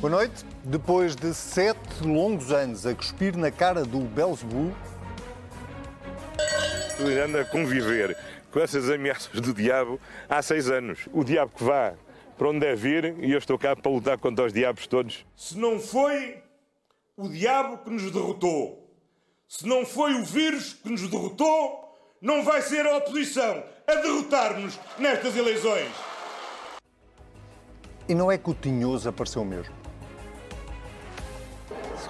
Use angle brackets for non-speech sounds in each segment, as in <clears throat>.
Boa noite. Depois de sete longos anos a cuspir na cara do Belzebu, anda a conviver com essas ameaças do diabo há seis anos. O diabo que vá para onde deve ir e eu estou cá para lutar contra os diabos todos. Se não foi o diabo que nos derrotou, se não foi o vírus que nos derrotou, não vai ser a oposição a derrotar-nos nestas eleições. e não é que o Tinhoso apareceu mesmo.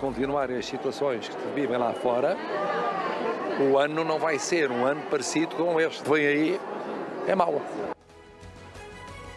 Continuarem as situações que se vivem lá fora, o ano não vai ser um ano parecido com este. Vem aí, é mau.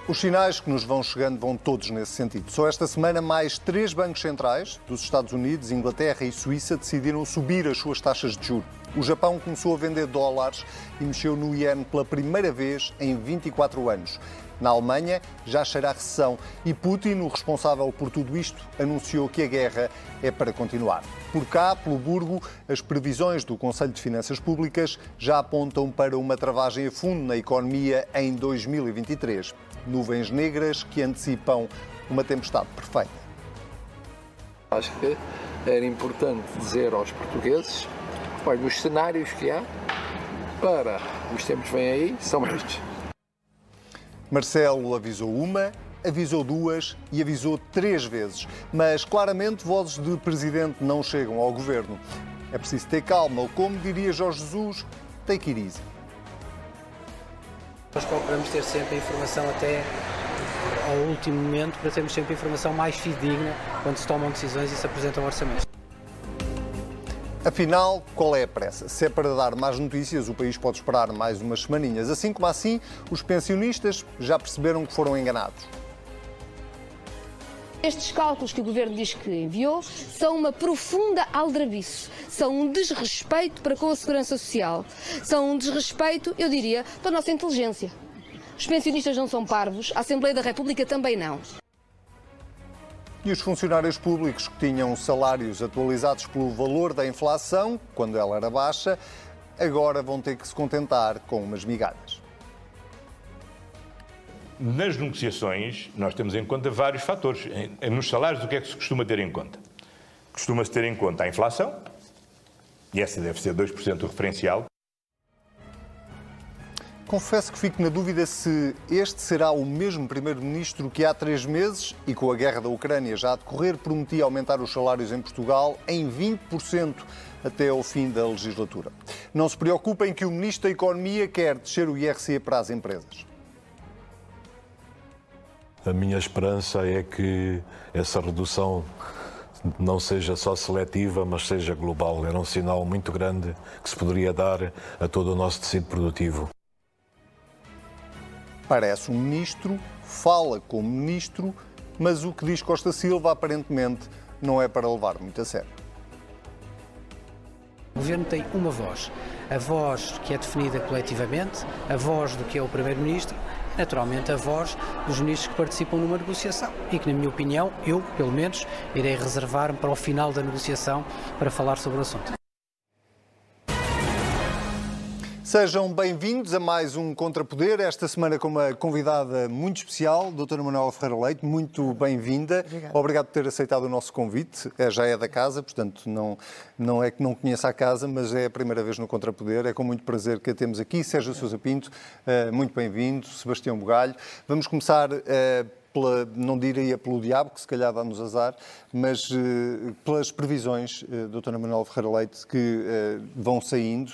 Os sinais que nos vão chegando vão todos nesse sentido. Só esta semana, mais três bancos centrais dos Estados Unidos, Inglaterra e Suíça decidiram subir as suas taxas de juros. O Japão começou a vender dólares e mexeu no iene pela primeira vez em 24 anos. Na Alemanha já cheira a recessão e Putin, o responsável por tudo isto, anunciou que a guerra é para continuar. Por cá, pelo Burgo, as previsões do Conselho de Finanças Públicas já apontam para uma travagem a fundo na economia em 2023. Nuvens negras que antecipam uma tempestade perfeita. Acho que era importante dizer aos portugueses, olha, os cenários que há para os tempos que vêm aí são estes. Marcelo avisou uma, avisou duas e avisou três vezes. Mas claramente vozes de presidente não chegam ao governo. É preciso ter calma, ou como diria Jorge Jesus, take it easy. Nós procuramos ter sempre a informação até ao último momento para termos sempre a informação mais fidedigna quando se tomam decisões e se apresentam orçamentos. Afinal, qual é a pressa? Se é para dar mais notícias, o país pode esperar mais umas semaninhas. Assim como assim, os pensionistas já perceberam que foram enganados. Estes cálculos que o Governo diz que enviou são uma profunda aldrabice, são um desrespeito para com a Segurança Social, são um desrespeito, eu diria, para a nossa inteligência. Os pensionistas não são parvos, a Assembleia da República também não. E os funcionários públicos que tinham salários atualizados pelo valor da inflação, quando ela era baixa, agora vão ter que se contentar com umas migalhas. Nas negociações, nós temos em conta vários fatores. Nos salários, o que é que se costuma ter em conta? Costuma-se ter em conta a inflação, e essa deve ser 2% o referencial. Confesso que fico na dúvida se este será o mesmo Primeiro-Ministro que há três meses e com a guerra da Ucrânia já a decorrer prometia aumentar os salários em Portugal em 20% até ao fim da legislatura. Não se preocupem que o Ministro da Economia quer descer o IRC para as empresas. A minha esperança é que essa redução não seja só seletiva, mas seja global. Era um sinal muito grande que se poderia dar a todo o nosso tecido produtivo. Parece um ministro, fala como ministro, mas o que diz Costa Silva aparentemente não é para levar muito a sério. O Governo tem uma voz, a voz que é definida coletivamente, a voz do que é o Primeiro-Ministro, naturalmente a voz dos ministros que participam numa negociação e que, na minha opinião, eu, pelo menos, irei reservar-me para o final da negociação para falar sobre o assunto. Sejam bem-vindos a mais um Contrapoder, esta semana com uma convidada muito especial, doutora Manuela Ferreira Leite, muito bem-vinda. Obrigado por ter aceitado o nosso convite, É, já é da casa, portanto não, não é que não conheça a casa, mas é a primeira vez no Contrapoder, é com muito prazer que a temos aqui. Sérgio Sousa Pinto, eh, muito bem-vindo, Sebastião Bugalho. Vamos começar eh, pela, não diria pelo diabo, que se calhar dá-nos azar, mas eh, pelas previsões, eh, doutora Manuel Ferreira Leite, que eh, vão saindo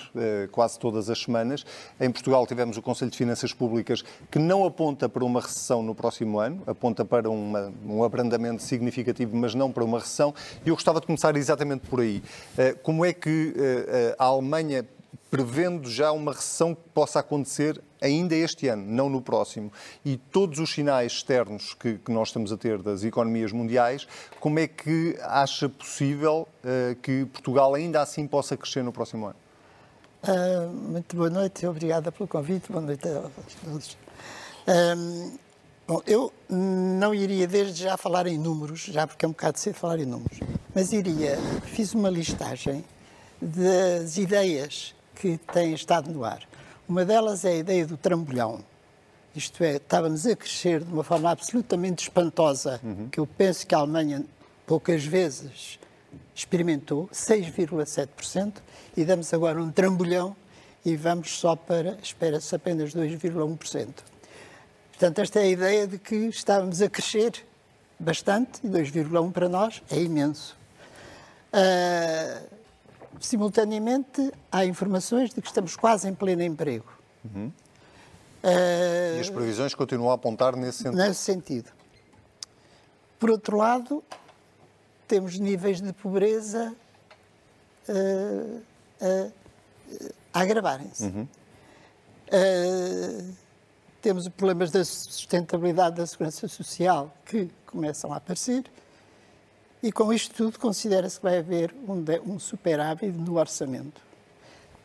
quase todas as semanas. Em Portugal tivemos o Conselho de Finanças Públicas que não aponta para uma recessão no próximo ano, aponta para uma- um abrandamento significativo, mas não para uma recessão. E eu gostava de começar exatamente por aí. Como é que a Alemanha prevendo já uma recessão que possa acontecer ainda este ano, não no próximo, e todos os sinais externos que, que nós estamos a ter das economias mundiais, como é que acha possível eh, que Portugal ainda assim possa crescer no próximo ano? Ah, muito boa noite, obrigada pelo convite, boa noite a todos. Bom, eu não iria desde já falar em números, já porque é um bocado cedo falar em números, mas iria, fiz uma listagem das ideias que têm estado no ar. Uma delas é a ideia do trambolhão, isto é, estávamos a crescer de uma forma absolutamente espantosa, uhum. que eu penso que a Alemanha poucas vezes experimentou, 6,7%, e damos agora um trambolhão e vamos só para, espera-se apenas 2,1%. Portanto, esta é a ideia de que estávamos a crescer bastante, e 2,1% para nós é imenso. Uh, simultaneamente, há informações de que estamos quase em pleno emprego. Uhum. Uh, e as previsões continuam a apontar nesse sentido? Nesse sentido. Por outro lado, temos níveis de pobreza uh, uh, a agravarem-se. Uhum. temos problemas da sustentabilidade da segurança social que começam a aparecer e com isto tudo considera-se que vai haver um, um superávit no orçamento.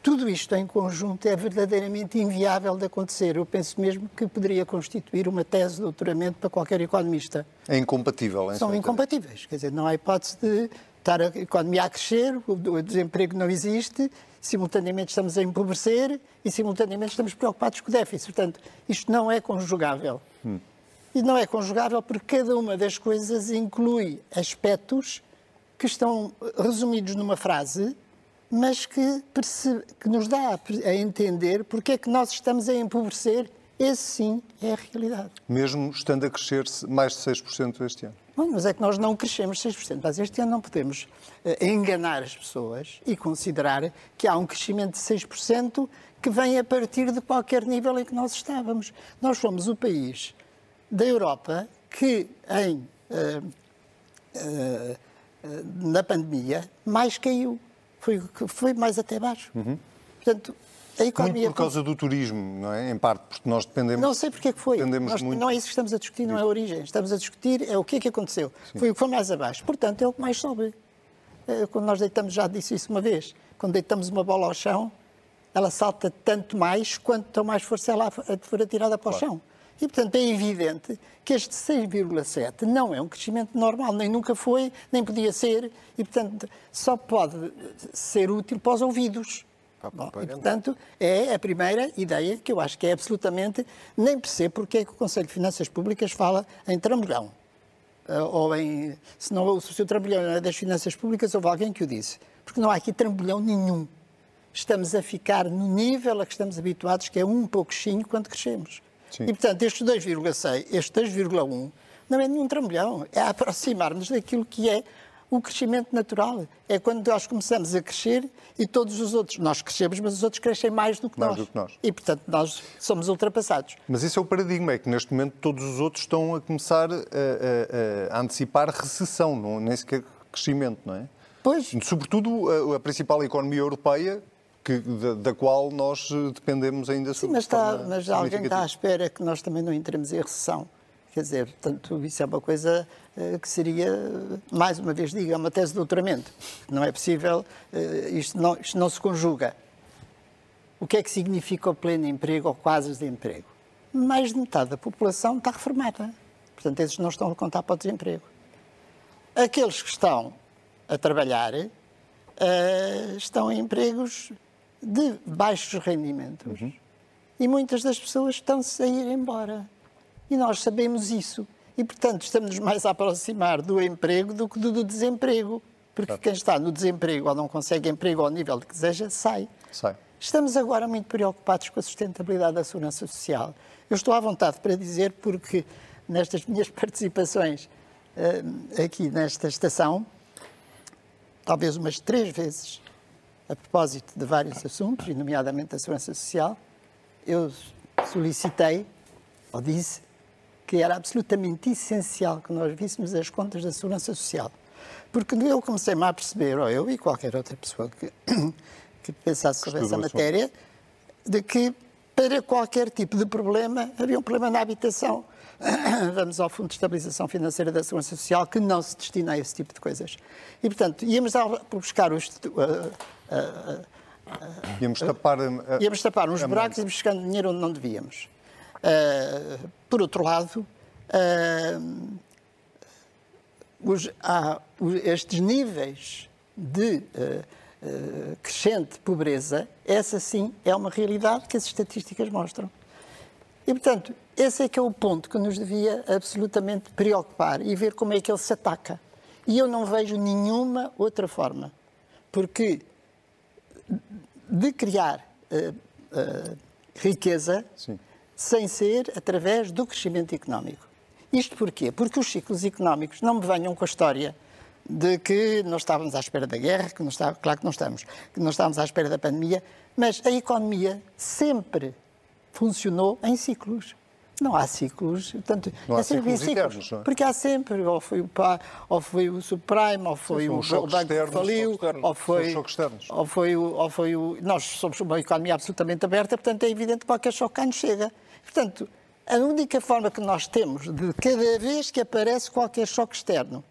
Tudo isto em conjunto é verdadeiramente inviável de acontecer. Eu penso mesmo que poderia constituir uma tese de doutoramento para qualquer economista. É incompatível, hein, São incompatíveis. Quer dizer, não há hipótese de estar a economia a crescer, o desemprego não existe, simultaneamente estamos a empobrecer e simultaneamente estamos preocupados com o déficit. Portanto, isto não é conjugável. Hum. E não é conjugável porque cada uma das coisas inclui aspectos que estão resumidos numa frase mas que, que nos dá a entender porque é que nós estamos a empobrecer. Esse sim é a realidade. Mesmo estando a crescer mais de 6% este ano. Bom, mas é que nós não crescemos 6%. Mas este ano não podemos uh, enganar as pessoas e considerar que há um crescimento de 6% que vem a partir de qualquer nível em que nós estávamos. Nós fomos o país da Europa que, em, uh, uh, na pandemia, mais caiu foi, foi mais até baixo. Uhum. Portanto, a economia... Muito por causa do turismo, não é? Em parte, porque nós dependemos... Não sei porque é que foi. Nós, muito... Não é isso que estamos a discutir, não é a origem. Estamos a discutir é o que é que aconteceu. Sim. Foi o que foi mais abaixo. Portanto, é o que mais sobe. Quando nós deitamos, já disse isso uma vez, quando deitamos uma bola ao chão, ela salta tanto mais quanto mais força ela for atirada para o claro. chão. E, portanto, é evidente que este 6,7 não é um crescimento normal, nem nunca foi, nem podia ser, e, portanto, só pode ser útil para os ouvidos. Bom, e, portanto, é a primeira ideia que eu acho que é absolutamente. Nem percebo porque é que o Conselho de Finanças Públicas fala em trambolhão. Uh, ou em. Se não o seu trambolhão é das finanças públicas, houve alguém que o disse. Porque não há aqui trambolhão nenhum. Estamos a ficar no nível a que estamos habituados, que é um pouquinho quando crescemos. Sim. E, portanto, este 2,6, este 2,1, não é nenhum trambolhão, é aproximar-nos daquilo que é o crescimento natural. É quando nós começamos a crescer e todos os outros, nós crescemos, mas os outros crescem mais do que, mais nós. Do que nós. E, portanto, nós somos ultrapassados. Mas isso é o paradigma, é que neste momento todos os outros estão a começar a, a, a antecipar recessão, não, nem sequer crescimento, não é? Pois. Sobretudo a, a principal economia europeia, que, da, da, qual nós eh, dependemos ainda Sim, mas, está, mas alguém está à espera que nós também não entremos em recessão. Quer dizer, portanto, isso é uma coisa uh, que seria, mais uma vez diga, uma tese de doutoramento. Não é possível, isto, não, isto não se conjuga. O que é que significa o pleno emprego ou quase desemprego? Mais de metade da população está reformada. Portanto, esses não estão a contar para o desemprego. Aqueles que estão a trabalhar estão em empregos de baixos rendimentos. Uhum. E muitas das pessoas estão-se a ir embora. E nós sabemos isso. E, portanto, estamos mais a aproximar do emprego do que do, do desemprego. Porque claro. quem está no desemprego ou não consegue emprego ao nível que deseja, sai. sai. Estamos agora muito preocupados com a sustentabilidade da segurança social. Eu estou à vontade para dizer, porque nestas minhas <laughs> participações uh, aqui nesta estação, talvez umas três vezes, a propósito de vários assuntos, nomeadamente a segurança social, eu solicitei, ou disse, que era absolutamente essencial que nós víssemos as contas da segurança social. Porque eu comecei-me a perceber, ou eu e qualquer outra pessoa que, <coughs> que pensasse sobre essa matéria, de que para qualquer tipo de problema havia um problema na habitação. <coughs> Vamos ao Fundo de Estabilização Financeira da Segurança Social, que não se destina a esse tipo de coisas. E, portanto, íamos buscar os, íamos tapar, íamos tapar uns buracos e íamos buscando dinheiro onde não devíamos. Uh, por outro lado, uh, os, há estes níveis de uh, crescente pobreza, essa sim é uma realidade que as estatísticas mostram. E, portanto, esse é que é o ponto que nos devia absolutamente preocupar e ver como é que ele se ataca. E eu não vejo nenhuma outra forma. Porque de criar uh, uh, riqueza Sim. sem ser através do crescimento económico. Isto porquê? Porque os ciclos económicos não me venham com a história de que nós estávamos à espera da guerra, que não está, claro que não estamos, que não estávamos à espera da pandemia, mas a economia sempre funcionou em ciclos. Não há ciclos, portanto, não há ciclos, ciclos não é? porque há sempre, ou foi o PA, ou foi o subprime, ou foi o, o banco que faliu, ou foi, ou foi, o, ou foi o... Nós somos uma economia absolutamente aberta, portanto é evidente que qualquer choque cá nos chega. Portanto, a única forma que nós temos de cada vez que aparece qualquer choque externo,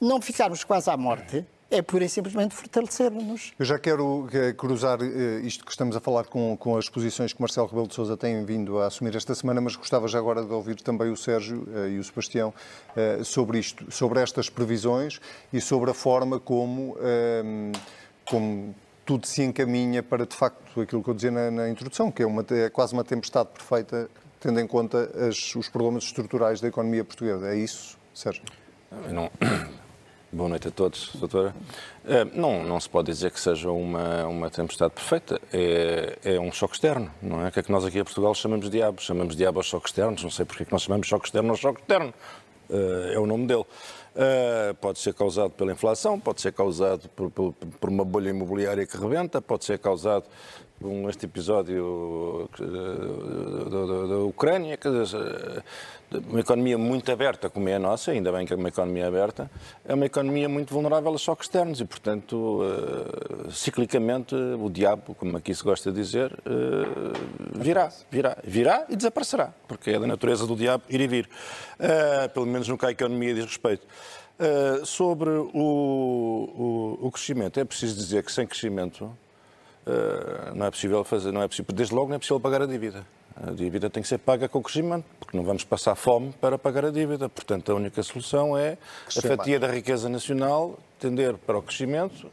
não ficarmos quase à morte, é pura e simplesmente fortalecer-nos. Eu já quero eh, cruzar eh, isto que estamos a falar com, com as posições que Marcelo Rebelo de Sousa tem vindo a assumir esta semana, mas gostava já agora de ouvir também o Sérgio eh, e o Sebastião sobre isto, sobre estas previsões e sobre a forma como, como tudo se encaminha para, de facto, aquilo que eu dizia na, na introdução, que é, uma, é quase uma tempestade perfeita, tendo em conta as, os problemas estruturais da economia portuguesa. É isso, Sérgio? Não, <clears throat> Boa noite a todos, doutora. Eh, não, não se pode dizer que seja uma, uma tempestade perfeita, é, é um choque externo, não é? O que é que nós aqui em Portugal chamamos de diabo? Chamamos de diabo aos choques externos, não sei porque é que nós chamamos choque externo ao choque externo, eh, é o nome dele. Eh, pode ser causado pela inflação, pode ser causado por, por, por uma bolha imobiliária que rebenta, pode ser causado um, este episódio da Ucrânia, quer dizer, uma economia muito aberta como é a nossa, ainda bem que é uma economia aberta, é uma economia muito vulnerável a choques externos e, portanto, uh, ciclicamente, o diabo, como aqui se gosta de dizer, uh, virá, virá, virá e desaparecerá, porque é da natureza do diabo ir e vir, uh, pelo menos no que a economia diz respeito. Sobre o, o, o crescimento, é preciso dizer que sem crescimento Uh, não é possível fazer, não é possível, desde logo não é possível pagar a dívida. A dívida tem que ser paga com crescimento, porque não vamos passar fome para pagar a dívida. Portanto, a única solução é a fatia da riqueza nacional tender para o crescimento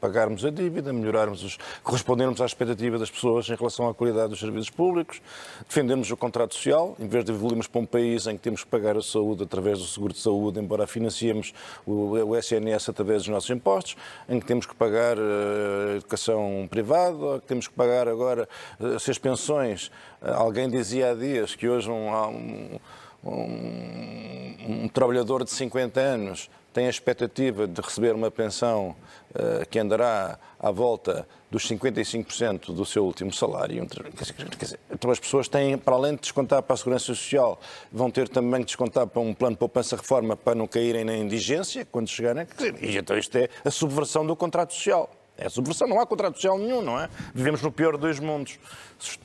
pagarmos a dívida, melhorarmos os, correspondermos à expectativa das pessoas em relação à qualidade dos serviços públicos, defendermos o contrato social, em vez de evoluirmos para um país em que temos que pagar a saúde através do seguro de saúde, embora financiemos o, o SNS através dos nossos impostos, em que temos que pagar eh, educação privada, que temos que pagar agora eh, se as pensões. Eh, alguém dizia há dias que hoje um, um um, um, trabalhador de 50 anos tem a expectativa de receber uma pensão uh, que andará à volta dos 55% do seu último salário. Então as pessoas têm, para além de descontar para a Segurança Social, vão ter também que descontar para um plano de poupança-reforma para não caírem na indigência quando chegarem. Dizer, e então isto é a subversão do contrato social. É subversão, não há contrato social nenhum, não é? Vivemos no pior dos mundos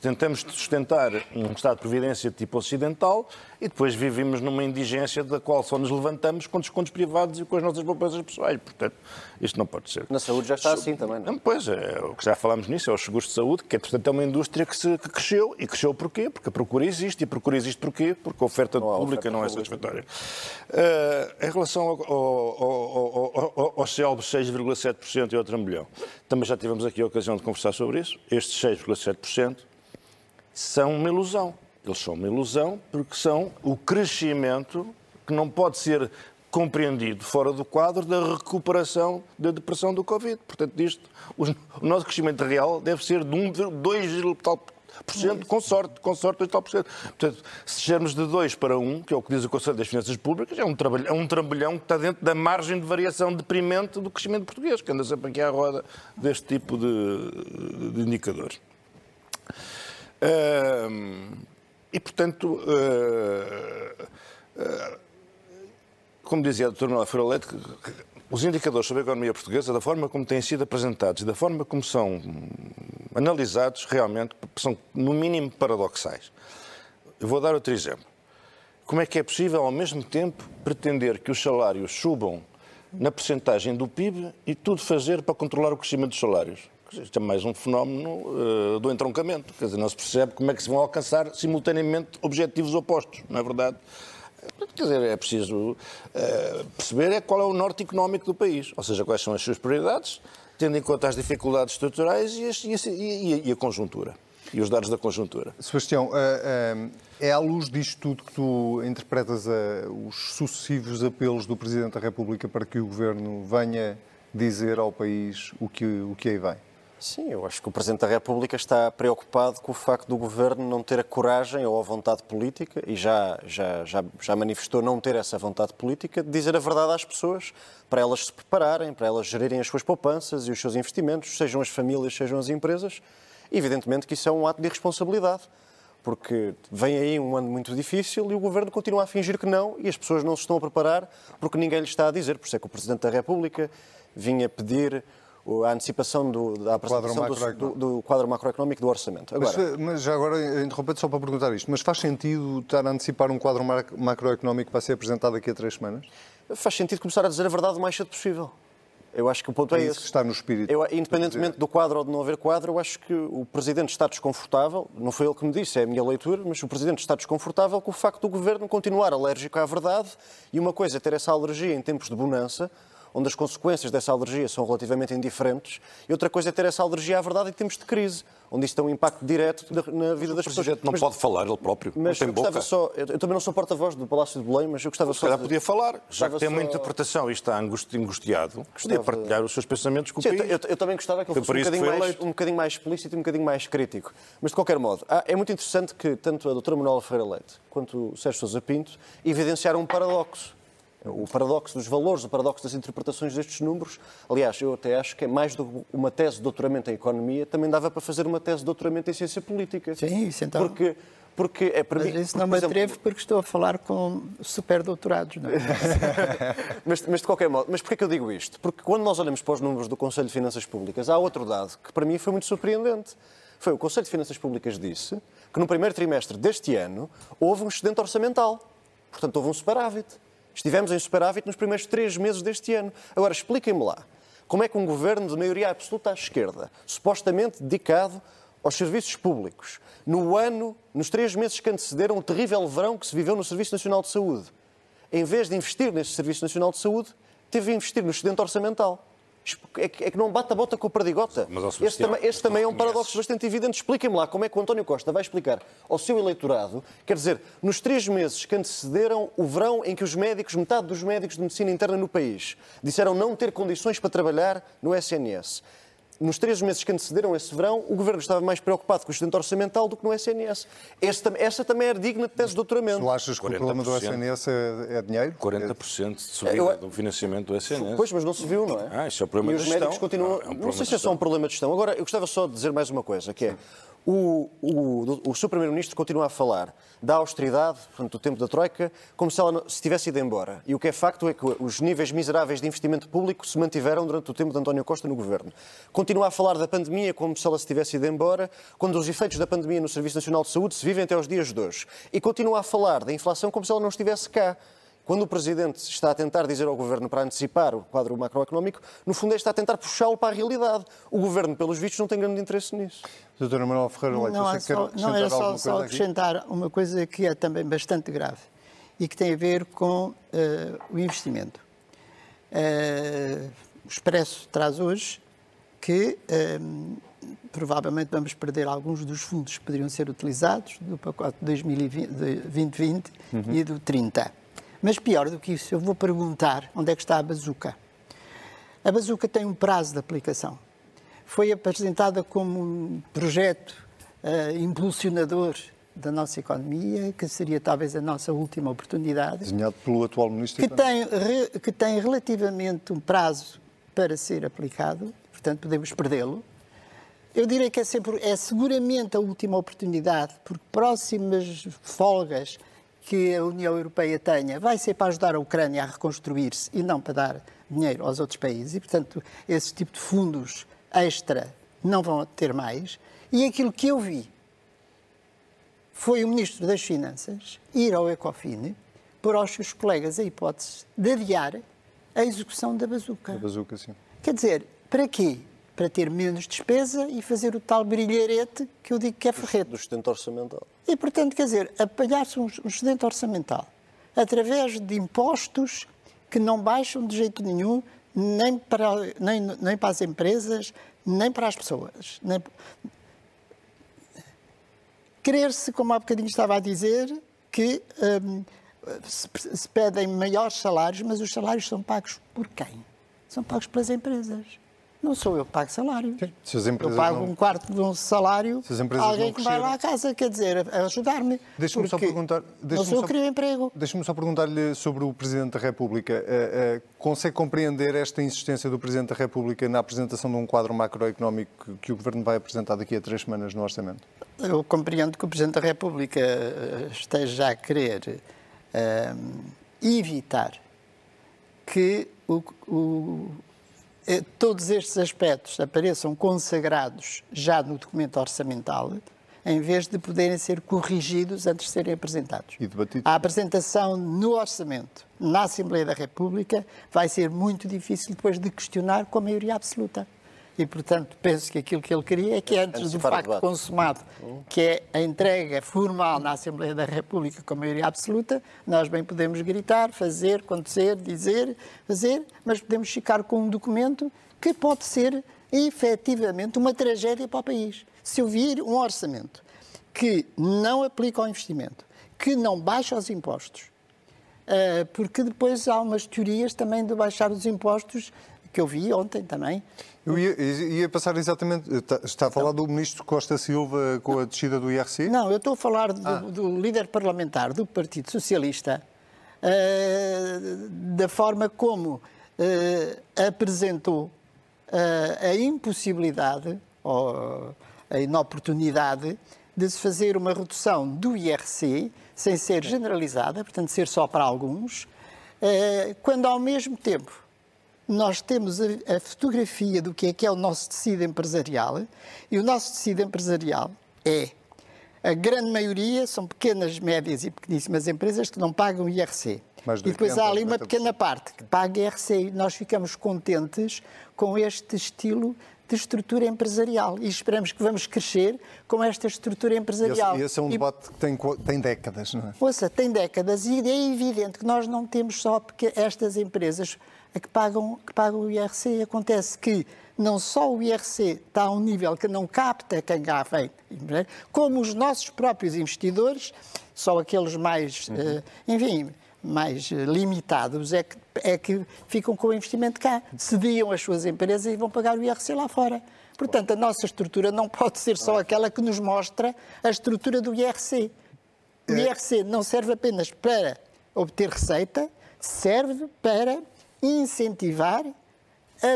tentamos sustentar um Estado de Providência de tipo ocidental e depois vivemos numa indigência da qual só nos levantamos com descontos privados e com as nossas poupanças pessoais. Portanto, isto não pode ser. Na saúde já está assim também, não é? Pois, é, o que já falámos nisso, é os seguros de saúde, que, portanto, é uma indústria que, se, que cresceu. E cresceu porquê? Porque a procura existe. E a procura existe porquê? Porque a oferta não pública oferta não é satisfatória. Uh, em relação ao, ao, ao, ao, aos célebres 6,7% e ao trambolhão, também já tivemos aqui a ocasião de conversar sobre isso. Estes 6,7% são uma ilusão. Eles são uma ilusão porque são o crescimento que não pode ser compreendido fora do quadro da recuperação da depressão do Covid. Portanto, isto, o nosso crescimento real deve ser de 1, 2, por cento, com sorte, com sorte 2 tal por cento. Portanto, se chegarmos de 2 para 1, que é o que diz o Conselho das Finanças Públicas, é um, trabalhão, é um trambolhão que está dentro da margem de variação deprimente do crescimento português, que anda sempre aqui à roda deste tipo de, de indicadores e, portanto, uh, uh, como dizia a doutora Manuela Ferolete, os indicadores sobre a economia portuguesa, da forma como têm sido apresentados e da forma como são analisados, realmente são, no mínimo, paradoxais. Eu vou dar outro exemplo. Como é que é possível, ao mesmo tempo, pretender que os salários subam na percentagem do PIB e tudo fazer para controlar o crescimento dos salários? Isto é mais um fenómeno uh, do entroncamento. Quer dizer, não se percebe como é que se vão alcançar simultaneamente objetivos opostos, não é verdade? Quer dizer, é preciso uh, perceber é qual é o norte económico do país, ou seja, quais são as suas prioridades, tendo em conta as dificuldades estruturais e, e, e, e a conjuntura. e os dados da conjuntura. Sebastião, eh, eh, é à luz disto tudo que tu interpretas os sucessivos apelos do Presidente da República para que o Governo venha dizer ao país o que, o que aí vem? Sim, eu acho que o Presidente da República está preocupado com o facto do Governo não ter a coragem ou a vontade política, e já, já, já, já manifestou não ter essa vontade política, de dizer a verdade às pessoas, para elas se prepararem, para elas gerirem as suas poupanças e os seus investimentos, sejam as famílias, sejam as empresas. Evidentemente que isso é um ato de irresponsabilidade, porque vem aí um ano muito difícil e o Governo continua a fingir que não e as pessoas não se estão a preparar porque ninguém lhe está a dizer. Por isso é que o Presidente da República vinha pedir a antecipação do, da apresentação quadro do, do, do, quadro macroeconómico do orçamento. Agora, mas, mas já agora, interrompo só para perguntar isto, mas faz sentido estar a antecipar um quadro macroeconómico que vai ser apresentado daqui a três semanas? Faz sentido começar a dizer a verdade o mais cedo possível. Eu acho que o ponto é, é esse. Que está no espírito. Eu, independentemente do quadro ou de não haver quadro, eu acho que o Presidente está desconfortável, não foi ele que me disse, é a minha leitura, mas o Presidente está desconfortável com o facto do Governo continuar alérgico à verdade e uma coisa é ter essa alergia em tempos de bonança, onde as consequências dessa alergia são relativamente indiferentes, e outra coisa é ter essa alergia à verdade em tempos de crise, onde isto tem um impacto direto na vida das pessoas. O Presidente não mas, pode falar ele próprio, mas não tem boca. Só, eu, eu, também não sou porta-voz do Palácio de Belém, mas eu gostava só... de... podia falar, já que tem uma interpretação e está angustiado, podia partilhar os seus pensamentos com o Sim, país. Eu, eu, também gostava que ele fosse um bocadinho, mais, um bocadinho mais explícito e um bocadinho mais crítico. Mas, de qualquer modo, é muito interessante que tanto a doutora Manuela Ferreira Leite quanto o Sérgio Sousa Pinto evidenciaram um paradoxo o paradoxo dos valores, o paradoxo das interpretações destes números. Aliás, eu até acho que é mais do que uma tese de doutoramento em economia, também dava para fazer uma tese de doutoramento em ciência política. Sim, isso então. Porque, porque é para mas mim. Isso não me atrevo porque estou a falar com superdoutorados, não é? <laughs> mas, mas, de qualquer modo, mas porquê que eu digo isto? Porque quando nós olhamos para os números do Conselho de Finanças Públicas, há outro dado que para mim foi muito surpreendente. Foi o Conselho de Finanças Públicas disse que no primeiro trimestre deste ano houve um excedente orçamental. Portanto, houve um superávit. Estivemos em superávit nos primeiros três meses deste ano. Agora, expliquem-me lá, como é que um governo de maioria absoluta à esquerda, supostamente dedicado aos serviços públicos, no ano, nos três meses que antecederam o terrível verão que se viveu no Serviço Nacional de Saúde, em vez de investir nesse Serviço Nacional de Saúde, teve a investir no excedente orçamental. É que, é que não bate a bota com a perdigota. Mas, este, também, este também é um paradoxo bastante evidente. Expliquem-me lá como é que o António Costa vai explicar ao seu eleitorado, quer dizer, nos três meses que antecederam o verão em que os médicos, metade dos médicos de medicina interna no país, disseram não ter condições para trabalhar no SNS nos três meses que antecederam esse verão, o Governo estava mais preocupado com o excedente orçamental do que no SNS. Esta, essa também é digna de tese de doutoramento. Tu achas que o problema do SNS é, é dinheiro? 40% de subida eu, do financiamento do SNS. Pois, mas não se viu, não é? Ah, isso é o problema e os médicos continuam... Não, é um não sei se é só um problema de gestão. Agora, eu gostava só de dizer mais uma coisa, que é... O, o, o seu Primeiro-Ministro continua a falar da austeridade, portanto, do tempo da Troika, como se ela não, se tivesse ido embora. E o que é facto é que os níveis miseráveis de investimento público se mantiveram durante o tempo de António Costa no Governo. Continua a falar da pandemia como se ela se tivesse ido embora, quando os efeitos da pandemia no Serviço Nacional de Saúde se vivem até aos dias de hoje. E continua a falar da inflação como se ela não estivesse cá. Quando o Presidente está a tentar dizer ao Governo para antecipar o quadro macroeconómico, no fundo é está a tentar puxá-lo para a realidade. O Governo, pelos vistos, não tem grande interesse nisso. Doutora Manuel Ferreira Leite, não, você só, quer não era só, só acrescentar aqui? uma coisa que é também bastante grave e que tem a ver com uh, o investimento. Uh, o Expresso traz hoje que uh, provavelmente vamos perder alguns dos fundos que poderiam ser utilizados do pacote 2020 uhum. e do 30 mas pior do que isso, eu vou perguntar onde é que está a bazuca. A bazuca tem um prazo de aplicação. Foi apresentada como um projeto uh, impulsionador da nossa economia, que seria talvez a nossa última oportunidade. Desenhado pelo atual Ministro. Que tem, re, que tem relativamente um prazo para ser aplicado, portanto podemos perdê-lo. Eu direi que é, sempre, é seguramente a última oportunidade, porque próximas folgas que a União Europeia tenha vai ser para ajudar a Ucrânia a reconstruir-se e não para dar dinheiro aos outros países. E, portanto, esse tipo de fundos extra não vão ter mais. E aquilo que eu vi foi o Ministro das Finanças ir ao Ecofin por aos seus colegas a hipótese de adiar a execução da bazuca. Da bazuca, sim. Quer dizer, para quê? Para ter menos despesa e fazer o tal brilharete que eu digo que é ferrete. Do sustento orçamental. E, portanto, quer dizer, apanhar-se um excedente orçamental através de impostos que não baixam de jeito nenhum nem para, nem, nem para as empresas, nem para as pessoas. Nem... Querer-se, como há bocadinho estava a dizer, que hum, se, se pedem maiores salários, mas os salários são pagos por quem? São pagos pelas empresas. Não sou eu que pago salário. Eu pago não- um quarto de um salário Se as empresas a alguém não que vai lá à casa, quer dizer, a ajudar-me. Deixa-me só perguntar. Não deixa-me sou eu só- que crio emprego. Deixa-me só perguntar-lhe sobre o Presidente da República. Eh, eh, consegue compreender esta insistência do Presidente da República na apresentação de um quadro macroeconómico que- que o Governo vai apresentar daqui a três semanas no Orçamento? Eu compreendo que o Presidente da República eh, esteja a querer eh, evitar que o- o- todos estes aspectos apareçam consagrados já no documento orçamental, em vez de poderem ser corrigidos antes de serem apresentados. A apresentação no orçamento na Assembleia da República vai ser muito difícil depois de questionar com a maioria absoluta. E, portanto, penso que aquilo que ele queria é que antes Antes do facto consumado, que é a entrega formal na Assembleia da República com maioria absoluta, nós bem podemos gritar, fazer, acontecer, dizer, fazer, mas podemos ficar com um documento que pode ser efetivamente uma tragédia para o país. Se eu vir um orçamento que não aplica ao investimento, que não baixa os impostos, eh, porque depois há umas teorias também de baixar os impostos que eu vi ontem também. Eu ia, ia passar exatamente. Está, está a falar do Ministro Costa Silva com a descida do IRC? Não, eu estou a falar do, do líder parlamentar do Partido Socialista, eh, da forma como eh, apresentou eh, a impossibilidade ou a inoportunidade de se fazer uma redução do IRC sem ser generalizada, portanto, ser só para alguns, quando ao mesmo tempo nós temos a, a fotografia do que é que é o nosso tecido empresarial e o nosso tecido empresarial é a grande maioria são pequenas, médias e pequeníssimas empresas que não pagam IRC. De E depois 80, há ali uma 90%. pequena parte que paga IRC e nós ficamos contentes com este estilo de estrutura empresarial e esperamos que vamos crescer com esta estrutura Esse, empresarial. esse é um E debate que tem, tem décadas, não é? Ouça, tem décadas e é evidente que nós não temos só porque estas empresas que pagam, que pagam o IRC. Acontece que não só o IRC está a um nível que não capta quem cá vem, como os nossos próprios investidores, só aqueles mais, eh, enfim, mais eh, limitados é que, é que ficam com o investimento cá, cediam as suas empresas e vão pagar o IRC lá fora. Portanto, a nossa estrutura não pode ser só aquela que nos mostra a estrutura do IRC. O IRC não serve apenas para obter receita, serve para incentivar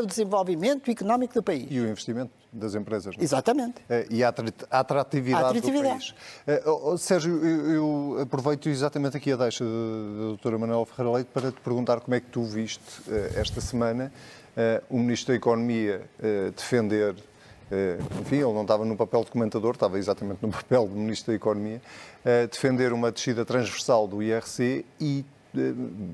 o desenvolvimento económico do país. E o investimento das empresas. não é? Exatamente. Eh, E a atrat- a atratividade, A atratividade. do país. Oh, Sérgio, eu, aproveito exatamente aqui a deixa da doutora Manuela Ferreira Leite para te perguntar como é que tu viste eh, esta semana eh, o Ministro da Economia eh, defender, enfim, ele não estava no papel de comentador, estava exatamente no <laughs> papel de Ministro da Economia, defender uma descida transversal do IRC e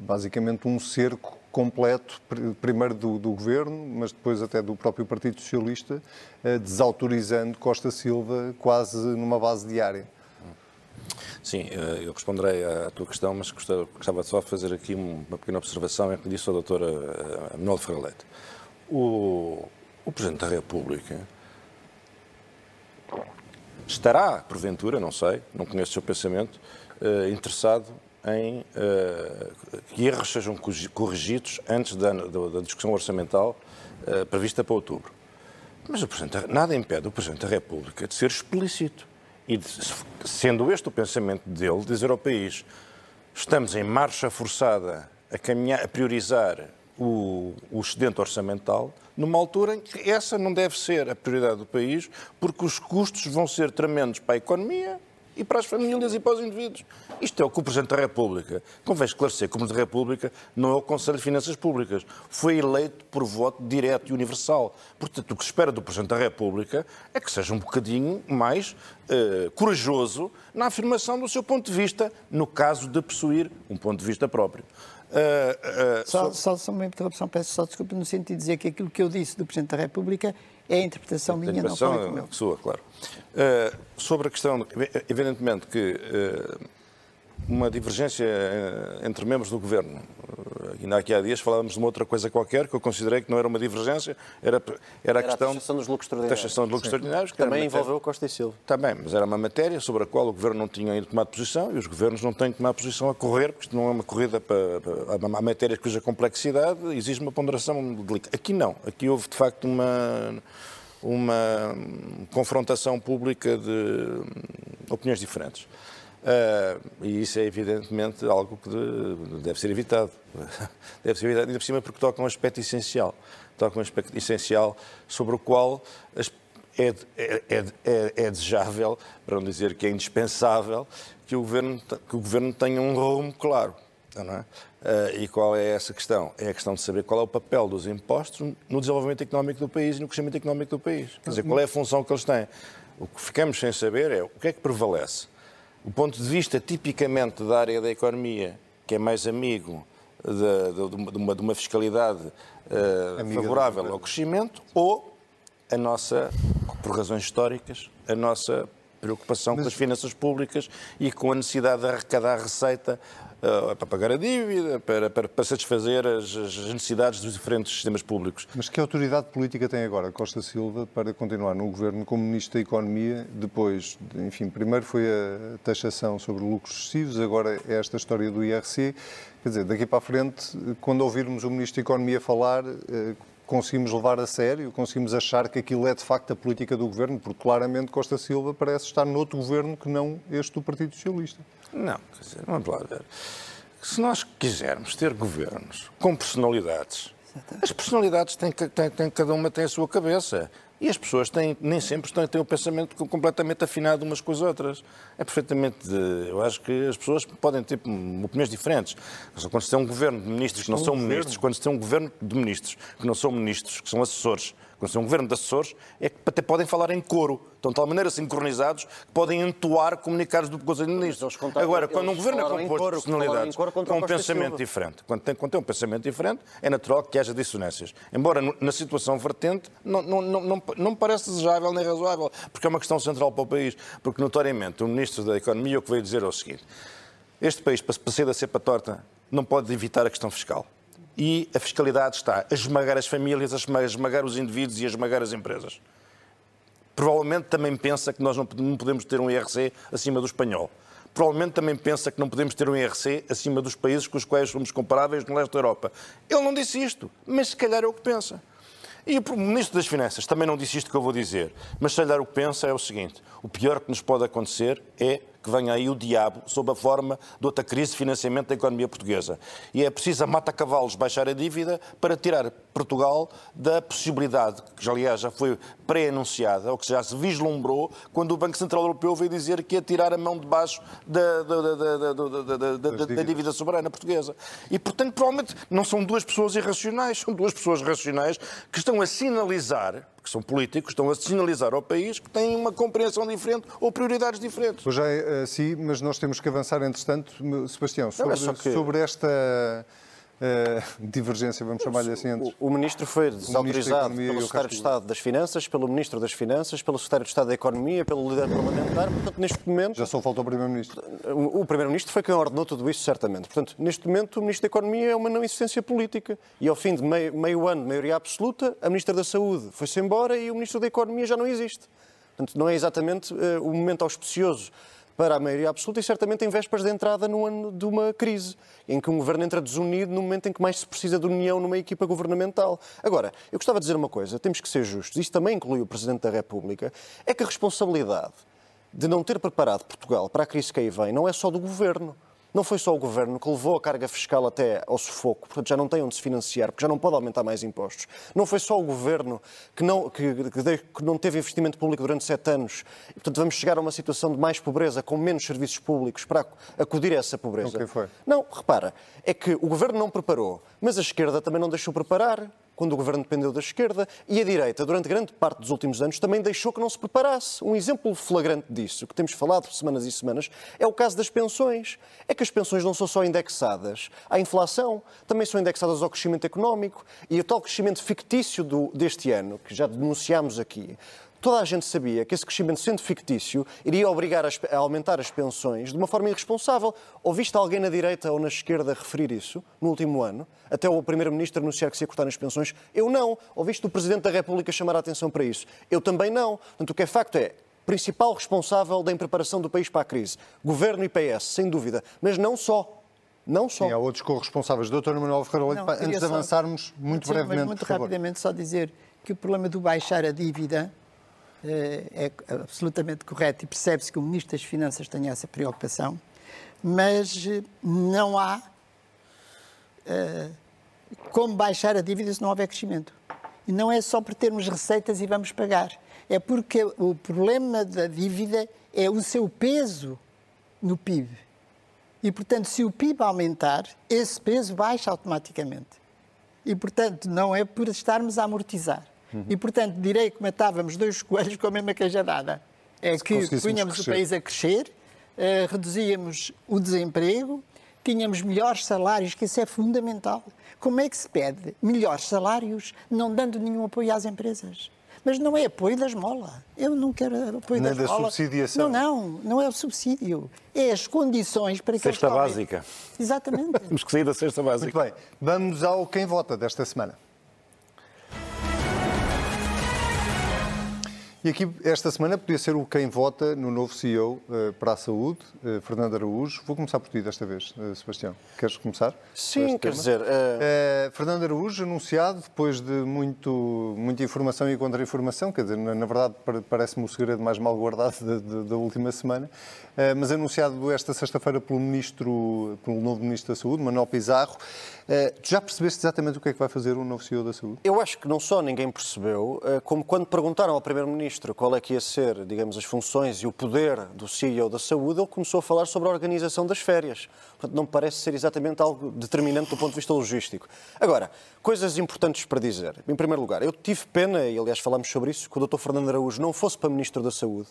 basicamente um cerco completo, pr- primeiro do, do Governo, mas depois até do próprio Partido Socialista, eh, desautorizando Costa Silva quase numa base diária. Sim, eh, eu responderei à tua questão, mas gostava, só de fazer aqui uma pequena observação em que disse a doutora eh, Manuel Ferreira. O, o Presidente da República estará, porventura, não sei, não conheço o seu pensamento, interessado em eh, que erros sejam corrigi- corrigidos antes da, da- da discussão orçamental eh, prevista para outubro. Mas o Presidente, da- nada impede o Presidente da República de ser explícito e, de, sendo este o pensamento dele, dizer ao país estamos em marcha forçada a, caminhar, a priorizar o, o excedente orçamental numa altura em que essa não deve ser a prioridade do país, porque os custos vão ser tremendos para a economia e para as famílias e para os indivíduos. Isto é o que o Presidente da República, convém esclarecer que o Presidente da República não é o Conselho de Finanças Públicas, foi eleito por voto direto e universal. Portanto, o que se espera do Presidente da República é que seja um bocadinho mais eh, corajoso na afirmação do seu ponto de vista, no caso de possuir um ponto de vista próprio. Eh, eh, Só, só, só uma interrupção, peço só desculpa, no sentido de dizer que aquilo que eu disse do Presidente da República é a interpretação minha, não interpretação foi com ele. sua, claro. Eh, sobre a questão, de- evidentemente que eh, uma divergência eh, entre membros do governo. Ainda aqui há dias falávamos de uma outra coisa qualquer que eu considerei que não era uma divergência, era, era a questão. A taxação dos lucros extraordinários. Taxação dos lucros extraordinários. Que também envolveu Costa e Silva. Também, mas era uma matéria sobre a qual o governo não tinha ainda tomado posição e os governos não têm que tomar posição a correr, porque isto não é uma corrida para, para, a matérias cuja complexidade exige uma ponderação delicada. Aqui não. Aqui houve de facto uma uma confrontação pública de opiniões diferentes. Uh, e isso é evidentemente algo que de, deve ser evitado. <laughs> deve ser evitado, ainda por cima, porque toca um aspecto essencial. Toca um aspecto essencial sobre o qual é, é, é, é, desejável, para não dizer que é indispensável, que o governo, que o governo tenha um rumo claro. É? Uh, e qual é essa questão? É a questão de saber qual é o papel dos impostos no desenvolvimento económico do país e no crescimento económico do país. Quer dizer, qual é a função que eles têm? O que ficamos sem saber é o que é que prevalece o ponto de vista tipicamente da área da economia, que é mais amigo de, de, de, uma, de uma, fiscalidade uh, favorável ao crescimento, ou a nossa, por razões históricas, a nossa preocupação Mas... com as finanças públicas e com a necessidade de arrecadar receita uh, para pagar a dívida, para, para, para satisfazer as, as, necessidades dos diferentes sistemas públicos. Mas que autoridade política tem agora Costa Silva para continuar no governo como Ministro da Economia, depois, enfim, primeiro foi a taxação sobre lucros excessivos, agora é esta história do IRC. Quer dizer, daqui para a frente, quando ouvirmos o Ministro da Economia falar, uh, conseguimos levar a sério, conseguimos achar que aquilo é de facto a política do governo, porque claramente Costa Silva parece estar noutro governo que não este do Partido Socialista. Não, quer dizer, vamos lá ver. Se nós quisermos ter governos com personalidades, as personalidades têm, têm, têm, cada uma tem a sua cabeça. E as pessoas têm, nem sempre têm, têm o pensamento completamente afinado umas com as outras. É perfeitamente. Eu acho que as pessoas podem ter opiniões diferentes. Quando se tem um governo de ministros que não são ministros, quando se tem um governo de ministros que não são ministros, que são assessores, quando se tem um governo de assessores, é que até podem falar em coro. Estão de tal maneira sincronizados que podem entoar comunicados do Conselho de Ministros. Agora, quando um governo é composto de personalidades com um pensamento diferente, quando tem, quando tem um pensamento diferente, é natural que haja dissonâncias. Embora na situação vertente não, não, não, não, não me parece desejável nem razoável, porque é uma questão central para o país. Porque, notoriamente, o Ministro da Economia o que veio dizer é o seguinte: este país, para ser da cepa torta, não pode evitar a questão fiscal e a fiscalidade está a esmagar as famílias, a esmagar os indivíduos e a esmagar as empresas. Provavelmente também pensa que nós não podemos ter um IRC acima do espanhol. Provavelmente também pensa que não podemos ter um IRC acima dos países com os quais somos comparáveis no leste da Europa. Ele não disse isto, mas se calhar é o que pensa. E o Ministro das Finanças também não disse isto que eu vou dizer, mas se calhar o que pensa é o seguinte: o pior que nos pode acontecer é que venha aí o diabo sob a forma de outra crise de financiamento da economia portuguesa. E é preciso a mata-cavalos baixar a dívida para tirar Portugal da possibilidade, que aliás já foi pré-anunciada, ou que já se vislumbrou, quando o Banco Central Europeu veio dizer que ia tirar a mão de baixo da, da, da, da dívida soberana portuguesa. E, portanto, provavelmente não são duas pessoas irracionais, são duas pessoas racionais que estão a sinalizar que são políticos, estão a sinalizar ao país que têm uma compreensão diferente ou prioridades diferentes. Pois é, assim, mas nós temos que avançar, entretanto, Sebastião, sobre, Não, é que... sobre esta uh, divergência, vamos chamar-lhe assim antes. O, o Ministro foi desautorizado pelo Secretário de Estado das Finanças, pelo Ministro das Finanças, pelo Secretário de Estado da Economia, pelo líder parlamentar, portanto, neste momento... Já só falta o Primeiro-Ministro. O, o Primeiro-Ministro foi quem ordenou tudo isso, certamente. Portanto, neste momento, o Ministro da Economia é uma não existência política. E ao fim de meio, meio ano de maioria absoluta, a Ministra da Saúde foi-se embora e o Ministro da Economia já não existe. Portanto, não é exatamente uh, o momento auspicioso para a maioria absoluta e certamente em vésperas de entrada no ano de uma crise, em que um governo entra desunido no momento em que mais se precisa de união numa equipa governamental. Agora, eu gostava de dizer uma coisa, temos que ser justos, isto também inclui o Presidente da República, é que a responsabilidade de não ter preparado Portugal para a crise que aí vem não é só do governo. Não foi só o governo que levou a carga fiscal até ao sufoco, portanto já não tem onde se financiar, porque já não pode aumentar mais impostos. Não foi só o governo que não, que, que não teve investimento público durante sete anos, e, portanto vamos chegar a uma situação de mais pobreza, com menos serviços públicos para acudir a essa pobreza. O que foi? Não, repara, é que o governo não preparou, mas a esquerda também não deixou preparar quando o governo dependeu da esquerda, e a direita, durante grande parte dos últimos anos, também deixou que não se preparasse. Um exemplo flagrante disso, que temos falado semanas e semanas, é o caso das pensões. É que as pensões não são só indexadas à inflação, também são indexadas ao crescimento económico, e o tal crescimento fictício do, deste ano, que já denunciámos aqui, toda a gente sabia que esse crescimento, sendo fictício, iria obrigar a aumentar as pensões de uma forma irresponsável. Ouviste alguém na direita ou na esquerda referir isso no último ano? Até o Primeiro-Ministro anunciar que se ia cortar nas pensões? Eu não. Ouviste o Presidente da República chamar a atenção para isso? Eu também não. Portanto, o que é facto é, principal responsável da impreparação do país para a crise. Governo e PS, sem dúvida. Mas não só. Não só. Sim, há outros corresponsáveis. Doutor Manuel Ferreira Leite, antes de avançarmos, muito sim, brevemente. Muito rapidamente, só dizer que o problema do baixar a dívida é absolutamente correto e percebe-se que o Ministro das Finanças tem essa preocupação, mas eh, não há uh, como baixar a dívida se não houver crescimento. E não é só por termos receitas e vamos pagar é porque o problema da dívida é o seu peso no PIB. E, portanto, se o PIB aumentar, esse peso baixa automaticamente. E, portanto, não é por estarmos a amortizar. Uhum. E, portanto, direi que matávamos dois coelhos com a mesma cajadada. É se que punhamos crescer. o país a crescer, uh, reduzíamos o desemprego, tínhamos melhores salários, que isso é fundamental. Como é que se pede melhores salários não dando nenhum apoio às empresas? Mas não é apoio da esmola. Eu não quero apoio Nem da esmola. da subsidiação. Não, não, não é o subsídio. É as condições para que Cesta básica. Exatamente. Temos que sair da cesta básica. Muito bem. Vamos ao quem vota desta semana. E aqui, esta semana, podia ser o quem vota no novo CEO uh, eh, para a saúde, uh, Fernando Araújo. Vou começar por ti desta vez, uh, Sebastião. Queres começar? Sim, quer dizer... Fernando Araújo, anunciado depois de muito, muita informação e contra-informação, quer dizer, na, na verdade parece-me o segredo mais mal guardado da, da, da última semana, mas anunciado esta sexta-feira pelo ministro, pelo novo Ministro da Saúde, Manuel Pizarro. Tu já percebeste exatamente o que é que vai fazer o novo CEO da Saúde? Eu acho que não só ninguém percebeu, como quando perguntaram ao Primeiro-Ministro Ministro qual é que ia ser, digamos, as funções e o poder do CEO da saúde, ele começou a falar sobre a organização das férias. Portanto, não parece ser exatamente algo determinante do ponto de vista logístico. Agora, coisas importantes para dizer. Em primeiro lugar, eu tive pena, e aliás falámos sobre isso, que o Dr. Fernando Araújo não fosse para Ministro da Saúde,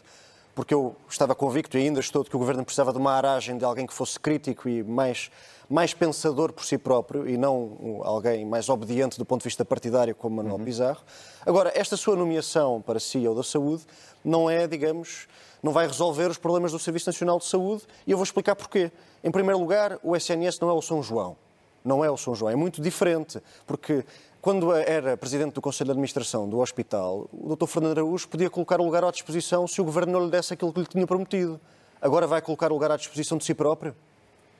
porque eu estava convicto e ainda estou de que o Governo precisava de uma aragem de alguém que fosse crítico e mais mais pensador por si próprio e não alguém mais obediente do ponto de vista partidário como Manuel uhum. Pizarro. Agora, esta sua nomeação para CEO da Saúde não é, digamos, não vai resolver os problemas do Serviço Nacional de Saúde e eu vou explicar porquê. Em primeiro lugar, o SNS não é o São João. Não é o São João, é muito diferente, porque quando era presidente do Conselho de Administração do hospital, o Dr. Fernando Araújo podia colocar o lugar à disposição se o governo não lhe desse aquilo que lhe tinha prometido. Agora vai colocar o lugar à disposição de si próprio?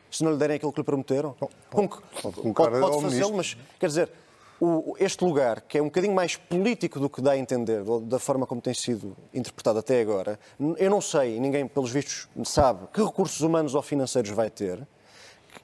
se não lhe derem aquilo que lhe prometeram? Como que, pode, pode, pode fazê-lo, mas quer dizer, o, este lugar, que é um bocadinho mais político do que dá a entender, da forma como tem sido interpretado até agora, eu não sei, ninguém, pelos vistos, sabe que recursos humanos ou financeiros vai ter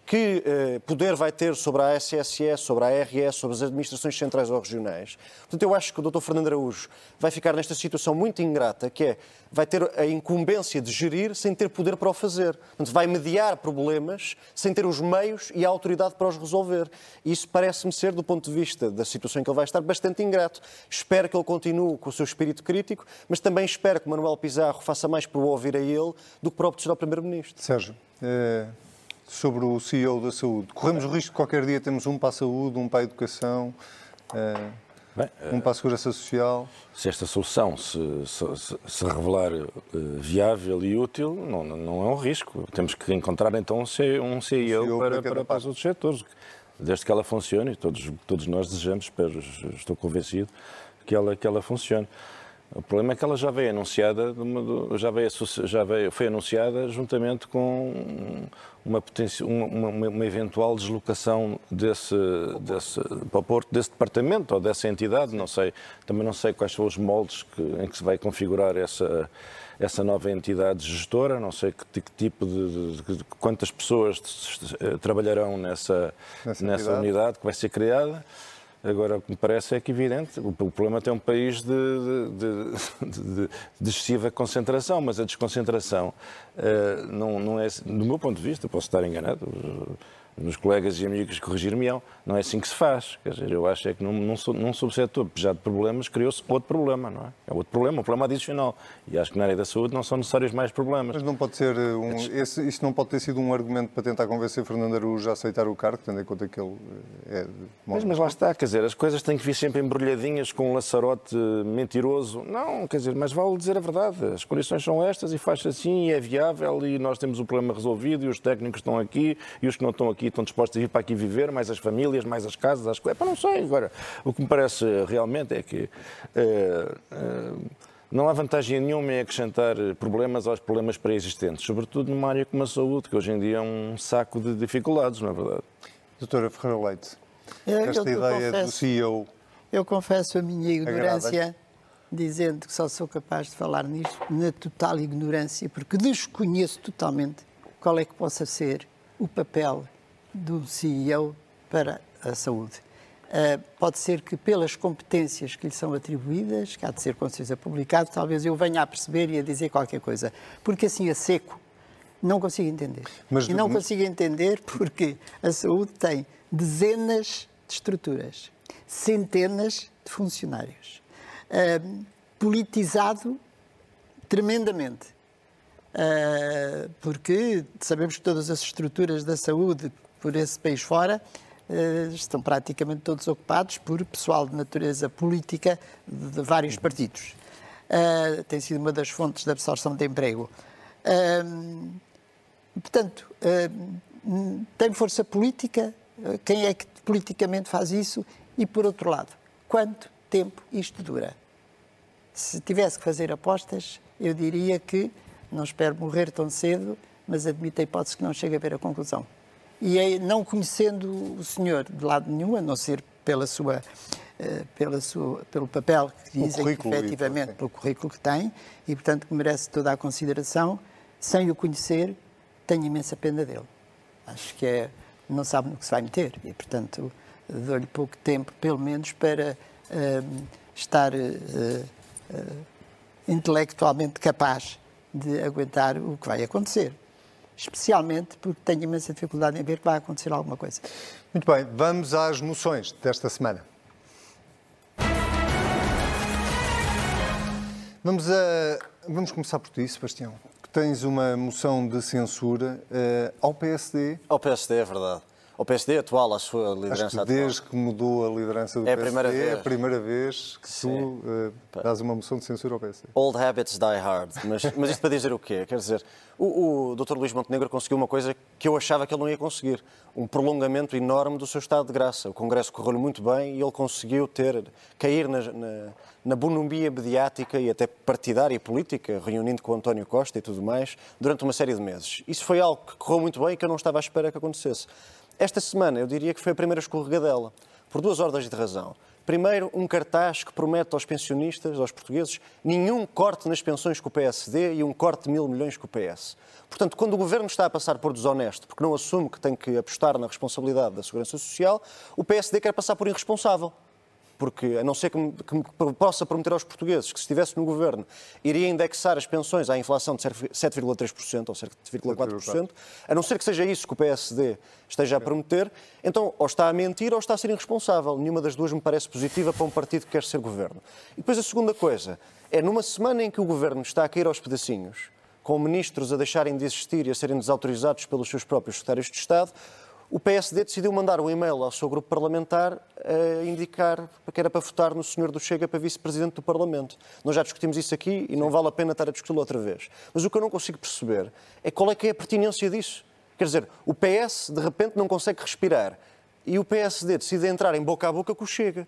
que eh, poder vai ter sobre a SSS, sobre a ARS, sobre as administrações centrais ou regionais. Portanto, eu acho que o Dr. Fernando Araújo vai ficar nesta situação muito ingrata, que é, vai ter a incumbência de gerir sem ter poder para o fazer. Portanto, vai mediar problemas sem ter os meios e a autoridade para os resolver. E isso parece-me ser, do ponto de vista da situação em que ele vai estar, bastante ingrato. Espero que ele continue com o seu espírito crítico, mas também espero que Manuel Pizarro faça mais por ouvir a ele do que para ao Primeiro-Ministro. Sérgio, é sobre o CEO da saúde. Corremos o risco de qualquer dia temos um para a saúde, um para a educação, Bem, um para a segurança social. Se esta solução se, se, se revelar uh, viável e útil, não, não é um risco. Temos que encontrar então um CEO, um CEO para, para, para, os outros setores. Desde que ela funcione, todos, todos nós desejamos, espero, estou convencido, que ela, que ela funcione. O problema é que ela já veio anunciada, já veio, já veio, foi anunciada juntamente com uma, uma, uma eventual deslocação desse, desse, para o Porto, desse departamento ou dessa entidade, não sei, também não sei quais são os moldes que, em que se vai configurar essa, essa nova entidade gestora, não sei que, que tipo de, de, de, quantas pessoas trabalharão nessa, nessa, nessa unidade que vai ser criada. Agora, o que me parece é que, evidente, o problema tem um país de, de, de, de, excessiva concentração, mas a desconcentração uh, não, não é, do meu ponto de vista, posso estar enganado, Os colegas e amigos corrigir-me-ão, não é assim que se faz. Quer dizer, eu acho é que num, num, num subsetor pejado de problemas criou-se outro problema, não é? É outro problema, um problema adicional. E acho que na área da saúde não são necessários mais problemas. Mas não pode ser um, esse, isso não pode ter sido um argumento para tentar convencer Fernando Araújo a aceitar o cargo, tendo em conta que ele é... Mas, mas lá está, quer dizer, as coisas têm que vir sempre embrulhadinhas com um laçarote mentiroso. Não, quer dizer, mas vale dizer a verdade. As condições são estas e faz assim e é viável e nós temos o problema resolvido e os técnicos estão aqui e os que não estão aqui estão dispostos a vir para aqui viver, mais as famílias, mais as casas, as coisas. Não sei, agora, o que me parece realmente é que uh, uh, não há vantagem nenhuma em acrescentar problemas aos problemas pré-existentes, sobretudo numa área como a saúde, que hoje em dia é um saco de dificuldades, não é verdade? Doutora Ferreira Leite, esta eu, ideia confesso, do CEO... Eu confesso a minha ignorância dizendo que só sou capaz de falar nisto na total ignorância, porque desconheço totalmente qual é que possa ser o papel do CEO para a saúde. Uh, pode ser que pelas competências que lhe são atribuídas, que há de ser com certeza publicado, talvez eu venha a perceber e a dizer qualquer coisa. Porque assim a seco não consigo entender. Mas, e não consigo entender porque a saúde tem dezenas de estruturas, centenas de funcionários, uh, politizado tremendamente. Uh, porque sabemos que todas as estruturas da saúde por esse país fora uh, estão praticamente todos ocupados por pessoal de natureza política de, vários partidos. Uh, tem sido uma das fontes de absorção de emprego. portanto, tem força política. Quem é que politicamente faz isso? E, por outro lado, quanto tempo isto dura? Se tivesse que fazer apostas, eu diria que não espero morrer tão cedo, mas admito a hipótese que não chega a ver a conclusão. E é, não conhecendo o senhor de lado nenhum, a não ser pela sua, uh, pela sua, pelo papel que dizem que efetivamente, pelo currículo que tem, e portanto que merece toda a consideração, sem o conhecer, tenho imensa pena dele. Acho que é, não sabe no que se vai meter e portanto dou-lhe pouco tempo, pelo menos, para uh, estar uh, intelectualmente capaz de aguentar o que vai acontecer. Especialmente porque tenho imensa dificuldade em ver que vai acontecer alguma coisa. Muito bem, vamos às moções desta semana. Vamos, a, vamos começar por ti, Sebastião. Que tens uma moção de censura uh, ao PSD. Ao PSD, é verdade ao PSD atual, à sua liderança Acho que desde que mudou a liderança do é PSD, a vez. é a primeira vez que Sim. tu uh, dás uma moção de censura ao PSD. Old habits die hard. Mas, mas isto para dizer o quê? Quer dizer, o, o Dr. Luís Montenegro conseguiu uma coisa que eu achava que ele não ia conseguir. Um prolongamento enorme do seu estado de graça. O Congresso correu-lhe muito bem e ele conseguiu ter, cair na, na, na bonomia mediática e até partidária e política, reunindo com António Costa e tudo mais, durante uma série de meses. Isso foi algo que correu muito bem e que eu não estava à espera que acontecesse. Esta semana eu diria que foi a primeira escorregadela, por duas ordens de razão. Primeiro, um cartaz que promete aos pensionistas, aos portugueses, nenhum corte nas pensões com o PSD e um corte de mil milhões com o PS. Portanto, quando o governo está a passar por desonesto, porque não assume que tem que apostar na responsabilidade da segurança social, o PSD quer passar por irresponsável porque a não ser que, que possa prometer aos portugueses que se estivesse no governo iria indexar as pensões à inflação de 7,3% ou cerca de 7,4%, a não ser que seja isso que o PSD esteja a prometer, então ou está a mentir ou está a ser irresponsável. Nenhuma das duas me parece positiva para um partido que quer ser governo. E depois a segunda coisa é numa semana em que o governo está a cair aos pedacinhos, com ministros a deixarem de existir e a serem desautorizados pelos seus próprios secretários de Estado, o PSD decidiu mandar um e-mail ao seu grupo parlamentar a indicar que era para votar no senhor do Chega para vice-presidente do Parlamento. Nós já discutimos isso aqui e não vale a pena estar a discuti-lo outra vez. Mas o que eu não consigo perceber é qual é que é a pertinência disso. Quer dizer, o PS de repente não consegue respirar e o PSD decide entrar em boca a boca com o Chega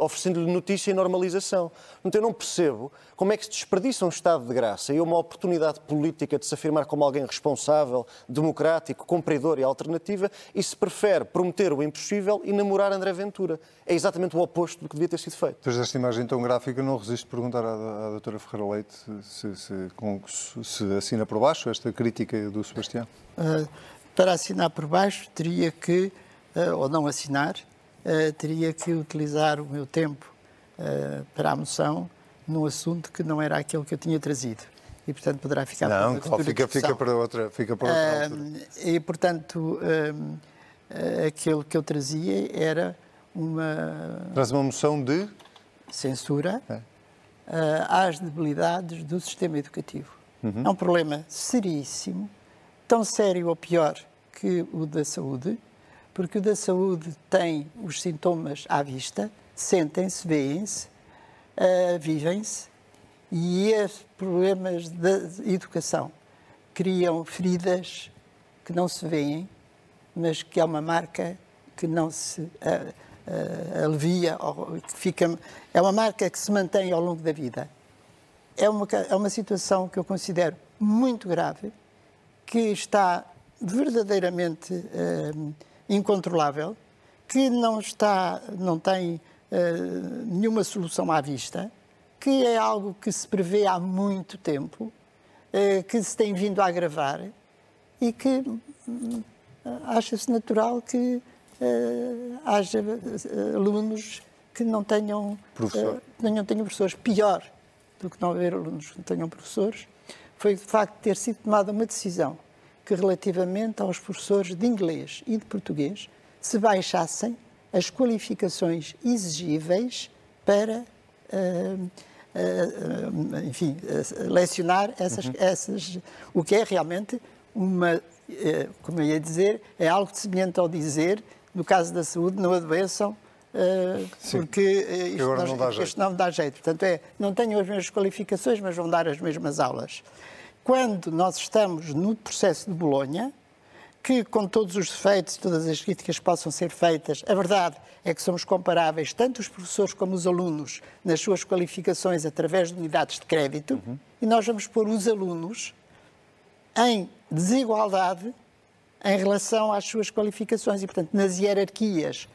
oferecendo-lhe notícia e normalização. Então eu não percebo como é que se desperdiça um estado de graça e uma oportunidade política de se afirmar como alguém responsável, democrático, cumpridor e alternativa e se prefere prometer o impossível e namorar André Ventura. É exatamente o oposto do que devia ter sido feito. Depois desta imagem tão gráfica, não resisto perguntar à, à doutora Ferreira Leite se, se, se, assina por baixo esta crítica do Sebastião. Uh, para assinar por baixo, teria que, uh, ou não assinar, uh, teria que utilizar o meu tempo uh, para a moção num assunto que não era aquele que eu tinha trazido. E, portanto, poderá ficar não, para outra fica, fica para outra, fica para outra uh, E, portanto, uh, aquilo que eu trazia era uma. Traz uma moção de. Censura é. às debilidades do sistema educativo. Uhum. É um problema seríssimo, tão sério ou pior que o da saúde, porque o da saúde tem os sintomas à vista, sentem-se, veem-se, uh, vivem-se, e os problemas da educação criam feridas que não se veem, mas que é uma marca que não se uh, uh, alivia, ou fica, é uma marca que se mantém ao longo da vida. É uma, é uma situação que eu considero muito grave, que está verdadeiramente uh, incontrolável, que não está, não tem nenhuma solução à vista, que é algo que se prevê há muito tempo, que se tem vindo a agravar e que hum, acha-se natural que uh, haja uh, alunos que não tenham, Professor. uh, não tenham professores. Pior do que não haver alunos que não tenham professores foi o facto de ter sido tomada uma decisão que, relativamente aos professores de inglês e de português, se baixassem as qualificações exigíveis para, enfim, lecionar essas, uhum. essas, o que é realmente uma, como eu ia dizer, é algo semelhante ao dizer, no caso da saúde, não adoeçam, Uh, porque uh, isto, não, não, dá isto não dá jeito. Portanto, é, não tenham as mesmas qualificações, mas vão dar as mesmas aulas. Quando nós estamos no processo de Bolonha, que com todos os defeitos, todas as críticas que possam ser feitas, a verdade é que somos comparáveis, tanto os professores como os alunos, nas suas qualificações através de unidades de crédito, uhum. e nós vamos pôr os alunos em desigualdade em relação às suas qualificações. E, portanto, nas hierarquias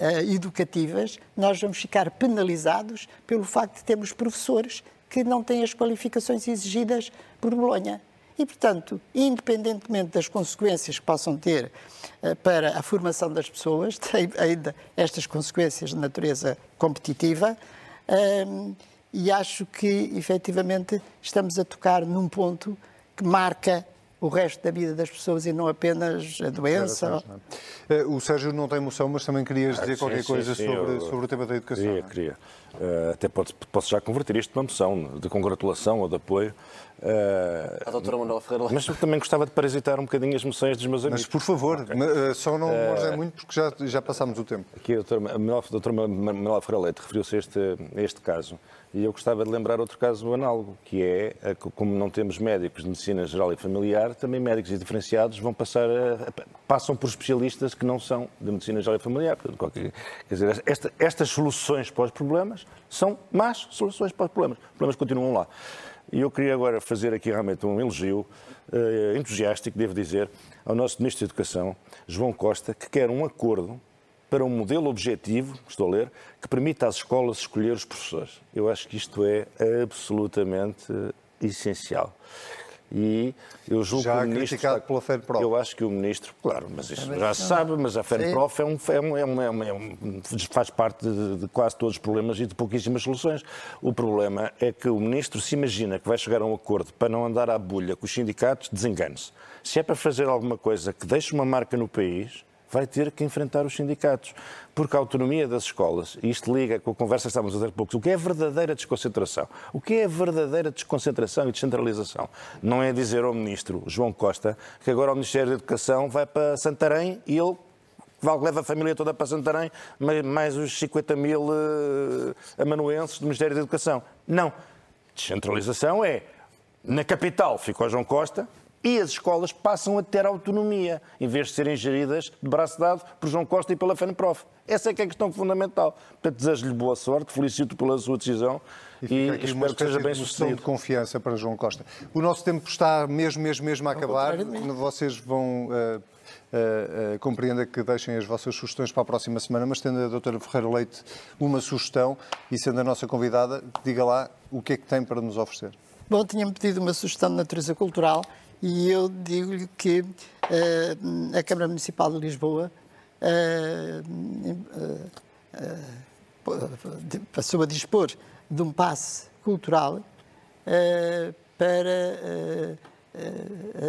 uh, educativas, nós vamos ficar penalizados pelo facto de termos professores que não têm as qualificações exigidas por Bolonha. E, portanto, independentemente das consequências que possam ter uh, para a formação das pessoas, <laughs> tem ainda estas consequências de natureza competitiva, uh, e acho que, efetivamente, estamos a tocar num ponto que marca o resto da vida das pessoas e não apenas a doença. É? O Sérgio não tem emoção, mas também querias dizer ah, sim, qualquer sim, coisa sim, sobre, eu, sobre o tema da educação. Queria, queria. Uh, até pode, posso já converter isto numa moção de congratulação ou de apoio. Uh, a doutora Manuel Ferreira. Mas eu também gostava de parasitar um bocadinho as moções dos meus amigos. Mas, por favor, okay. uh, só não uh, muito porque já, já passámos o tempo. Aqui a doutora Manuel Ferreira Leite referiu-se a este, a este caso. E eu gostava de lembrar outro caso análogo, que é, como não temos médicos de medicina geral e familiar, também médicos e diferenciados vão passar a, passam por especialistas que não são de medicina geral e familiar. Quer dizer, esta, estas soluções para os problemas são más soluções para os problemas. Os problemas continuam lá. E eu queria agora fazer aqui realmente um elogio uh, entusiástico, devo dizer, ao nosso Ministro da Educação, João Costa, que quer um acordo para um modelo objetivo, estou a ler, que permita às escolas escolher os professores. Eu acho que isto é absolutamente essencial. E eu julgo já que o ministro criticado está... pela FENPROF. Eu acho que o ministro, claro, mas isso já se sabe, mas a FENPROF é um, é um, é um, é um, faz parte de, de, quase todos os problemas e de pouquíssimas soluções. O problema é que o ministro se imagina que vai chegar a um acordo para não andar à bulha com os sindicatos, desengane-se. Se é para fazer alguma coisa que deixe uma marca no país, vai ter que enfrentar os sindicatos. Porque a autonomia das escolas, e isto liga com a conversa que estávamos a ter pouco, o que é verdadeira desconcentração? O que é verdadeira desconcentração e descentralização? Não é dizer ao Ministro João Costa que agora o Ministério da Educação vai para Santarém e ele leva a família toda para Santarém, mais os 50 mil uh, amanuenses do Ministério da Educação. Não. Descentralização é, na capital fica o João Costa, e as escolas passam a ter autonomia, em vez de serem geridas de braço dado por João Costa e pela FENPROF. Essa é que é a questão fundamental. Portanto, desejo-lhe boa sorte, felicito pela sua decisão e, e espero que seja bem sucedido. de confiança para João Costa. O nosso tempo está mesmo, mesmo, mesmo a acabar. Vocês vão... Uh, Uh, uh, compreenda que deixem as vossas sugestões para a próxima semana, mas tendo a doutora Ferreira Leite uma sugestão e sendo a nossa convidada, diga lá o que é que tem para nos oferecer. Bom, tinha-me pedido uma sugestão de natureza cultural e eu digo-lhe que uh, a Câmara Municipal de Lisboa uh, uh, passou a dispor de um passe cultural para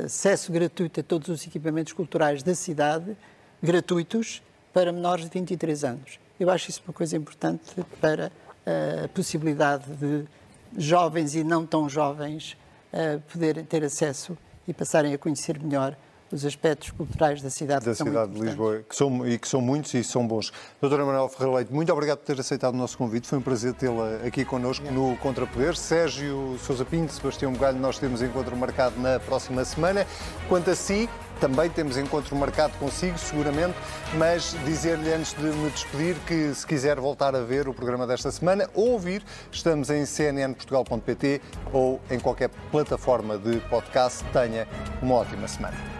acesso gratuito a todos os equipamentos culturais da cidade gratuitos para menores de 23 anos. Eu acho isso uma coisa importante para a possibilidade de jovens e não tão jovens poderem ter acesso e passarem a conhecer melhor os aspectos culturais da cidade. Da cidade de Lisboa, que são, e que são muitos e são bons. Doutora Manuel Ferreira Leite, muito obrigado por ter aceitado o nosso convite. Foi um prazer tê-la aqui connosco no Contrapoder. Sérgio Sousa Pinto, Sebastião Bugalho, nós temos encontro marcado na próxima semana. Quanto a si, também temos encontro marcado consigo, seguramente, mas dizer-lhe antes de me despedir que se quiser voltar a ver o programa desta semana ou ouvir, estamos em cnnportugal.pt ou em qualquer plataforma de podcast. Tenha uma ótima semana.